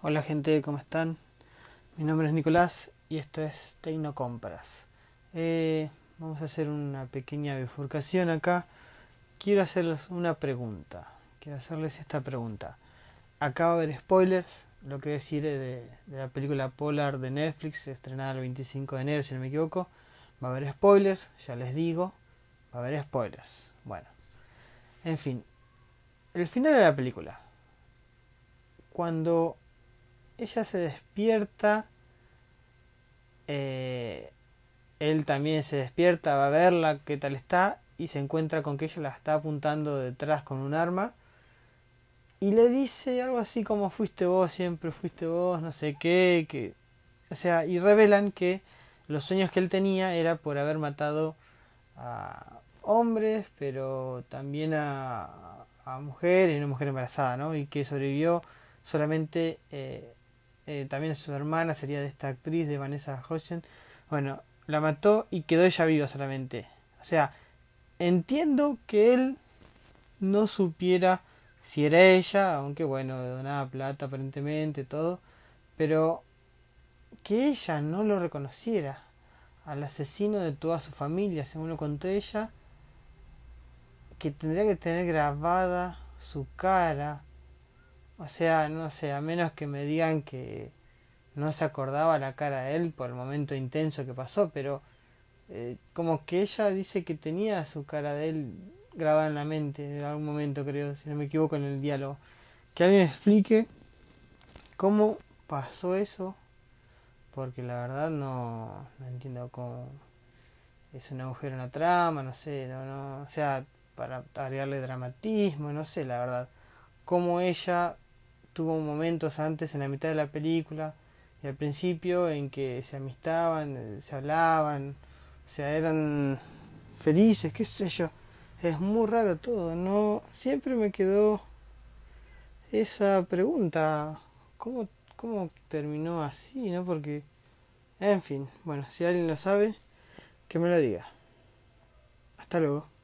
Hola gente, ¿cómo están? Mi nombre es Nicolás y esto es Tecnocompras. Eh, vamos a hacer una pequeña bifurcación acá. Quiero hacerles una pregunta. Quiero hacerles esta pregunta. Acá va a haber spoilers, lo que decir de, de la película Polar de Netflix, estrenada el 25 de enero si no me equivoco. Va a haber spoilers, ya les digo, va a haber spoilers. Bueno, en fin, el final de la película. Cuando ella se despierta, eh, él también se despierta, va a verla qué tal está y se encuentra con que ella la está apuntando detrás con un arma y le dice algo así como fuiste vos, siempre fuiste vos, no sé qué, que o sea, y revelan que los sueños que él tenía era por haber matado a hombres, pero también a, a mujeres y una mujer embarazada, ¿no? Y que sobrevivió solamente eh, eh, también su hermana sería de esta actriz de Vanessa Hudgens. Bueno, la mató y quedó ella viva solamente. O sea, entiendo que él no supiera si era ella, aunque bueno, donaba plata aparentemente, todo, pero que ella no lo reconociera al asesino de toda su familia, según lo contó ella, que tendría que tener grabada su cara, o sea, no sé, a menos que me digan que no se acordaba la cara de él por el momento intenso que pasó, pero eh, como que ella dice que tenía su cara de él grabada en la mente en algún momento, creo, si no me equivoco en el diálogo. Que alguien explique cómo pasó eso, porque la verdad no, no entiendo cómo es un agujero en la trama, no sé, no, no, o sea, para agregarle dramatismo, no sé, la verdad. Cómo ella tuvo momentos antes en la mitad de la película y al principio en que se amistaban, eh, se hablaban, o sea, eran felices, qué sé yo. Es muy raro todo, ¿no? Siempre me quedó esa pregunta, ¿cómo, cómo terminó así, no? Porque, en fin, bueno, si alguien lo sabe, que me lo diga. Hasta luego.